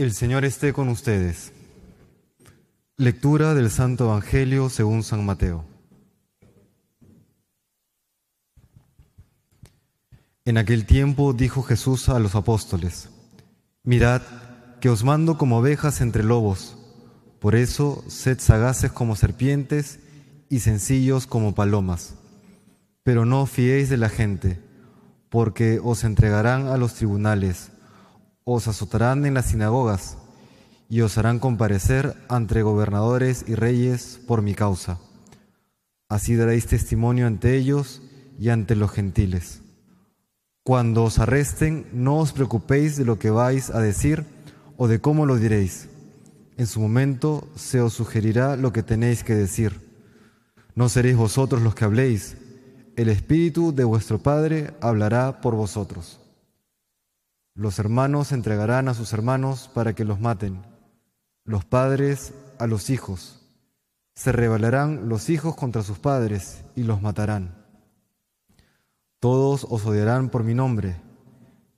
El Señor esté con ustedes. Lectura del Santo Evangelio según San Mateo. En aquel tiempo dijo Jesús a los apóstoles, Mirad que os mando como ovejas entre lobos, por eso sed sagaces como serpientes y sencillos como palomas. Pero no fiéis de la gente, porque os entregarán a los tribunales os azotarán en las sinagogas y os harán comparecer ante gobernadores y reyes por mi causa. Así daréis testimonio ante ellos y ante los gentiles. Cuando os arresten, no os preocupéis de lo que vais a decir o de cómo lo diréis. En su momento se os sugerirá lo que tenéis que decir. No seréis vosotros los que habléis, el Espíritu de vuestro Padre hablará por vosotros. Los hermanos entregarán a sus hermanos para que los maten, los padres a los hijos. Se rebelarán los hijos contra sus padres y los matarán. Todos os odiarán por mi nombre.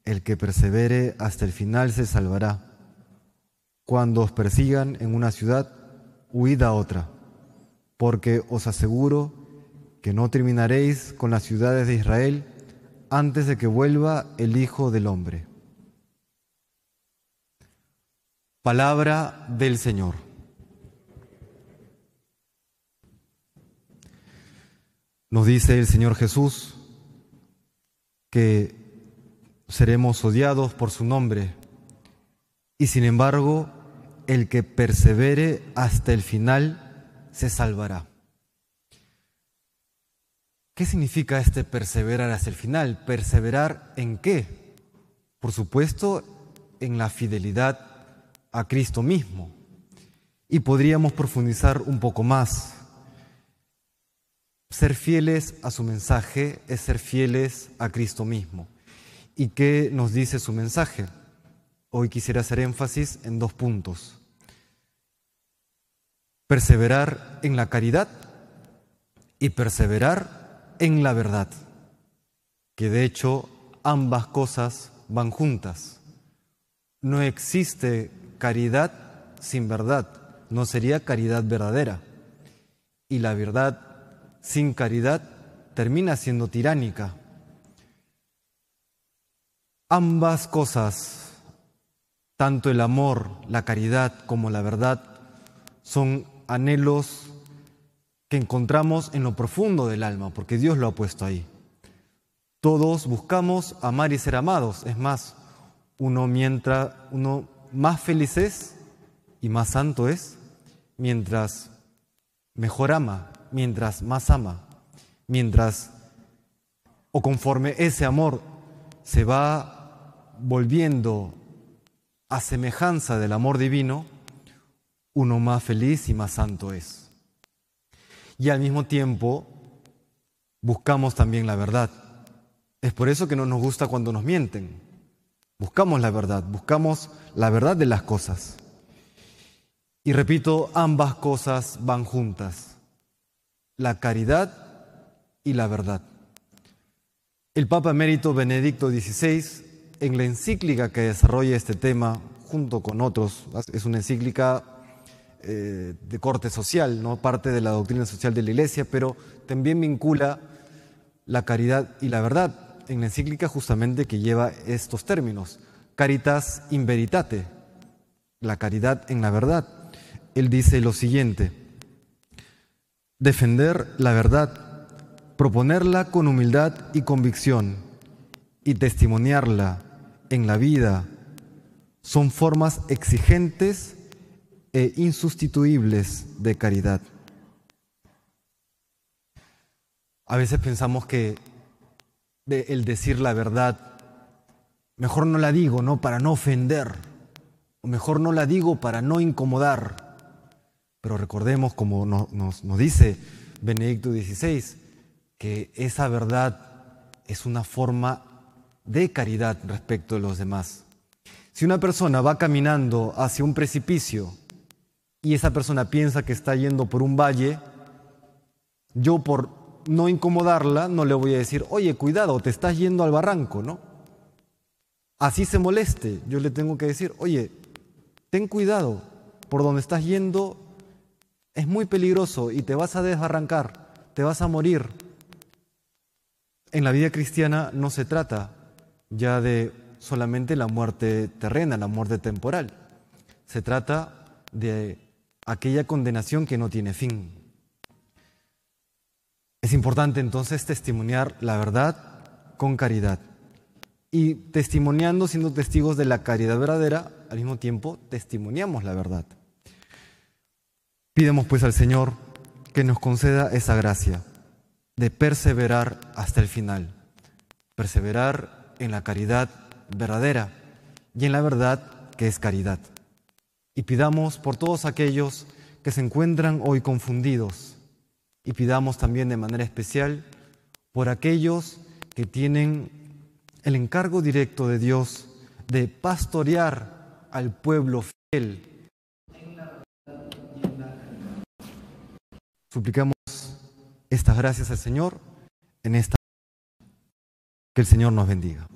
El que persevere hasta el final se salvará. Cuando os persigan en una ciudad, huid a otra, porque os aseguro que no terminaréis con las ciudades de Israel antes de que vuelva el Hijo del Hombre. Palabra del Señor. Nos dice el Señor Jesús que seremos odiados por su nombre y sin embargo el que persevere hasta el final se salvará. ¿Qué significa este perseverar hasta el final? ¿Perseverar en qué? Por supuesto, en la fidelidad a Cristo mismo. Y podríamos profundizar un poco más. Ser fieles a su mensaje es ser fieles a Cristo mismo. ¿Y qué nos dice su mensaje? Hoy quisiera hacer énfasis en dos puntos. Perseverar en la caridad y perseverar en la verdad, que de hecho ambas cosas van juntas. No existe caridad sin verdad no sería caridad verdadera. Y la verdad sin caridad termina siendo tiránica. Ambas cosas, tanto el amor, la caridad como la verdad, son anhelos que encontramos en lo profundo del alma, porque Dios lo ha puesto ahí. Todos buscamos amar y ser amados. Es más, uno mientras uno más feliz es y más santo es mientras mejor ama, mientras más ama, mientras o conforme ese amor se va volviendo a semejanza del amor divino, uno más feliz y más santo es. Y al mismo tiempo buscamos también la verdad. Es por eso que no nos gusta cuando nos mienten Buscamos la verdad, buscamos la verdad de las cosas. Y repito, ambas cosas van juntas, la caridad y la verdad. El Papa Emérito Benedicto XVI, en la encíclica que desarrolla este tema, junto con otros, es una encíclica eh, de corte social, no parte de la doctrina social de la Iglesia, pero también vincula la caridad y la verdad en la encíclica justamente que lleva estos términos, caritas in veritate, la caridad en la verdad. Él dice lo siguiente, defender la verdad, proponerla con humildad y convicción y testimoniarla en la vida son formas exigentes e insustituibles de caridad. A veces pensamos que el decir la verdad, mejor no la digo, ¿no? Para no ofender, o mejor no la digo para no incomodar. Pero recordemos, como nos, nos dice Benedicto XVI, que esa verdad es una forma de caridad respecto de los demás. Si una persona va caminando hacia un precipicio y esa persona piensa que está yendo por un valle, yo por no incomodarla, no le voy a decir, oye, cuidado, te estás yendo al barranco, ¿no? Así se moleste, yo le tengo que decir, oye, ten cuidado, por donde estás yendo es muy peligroso y te vas a desbarrancar, te vas a morir. En la vida cristiana no se trata ya de solamente la muerte terrena, la muerte temporal. Se trata de aquella condenación que no tiene fin. Es importante entonces testimoniar la verdad con caridad. Y testimoniando, siendo testigos de la caridad verdadera, al mismo tiempo testimoniamos la verdad. Pidemos pues al Señor que nos conceda esa gracia de perseverar hasta el final, perseverar en la caridad verdadera y en la verdad que es caridad. Y pidamos por todos aquellos que se encuentran hoy confundidos y pidamos también de manera especial por aquellos que tienen el encargo directo de Dios de pastorear al pueblo fiel Suplicamos estas gracias al Señor en esta. Que el Señor nos bendiga.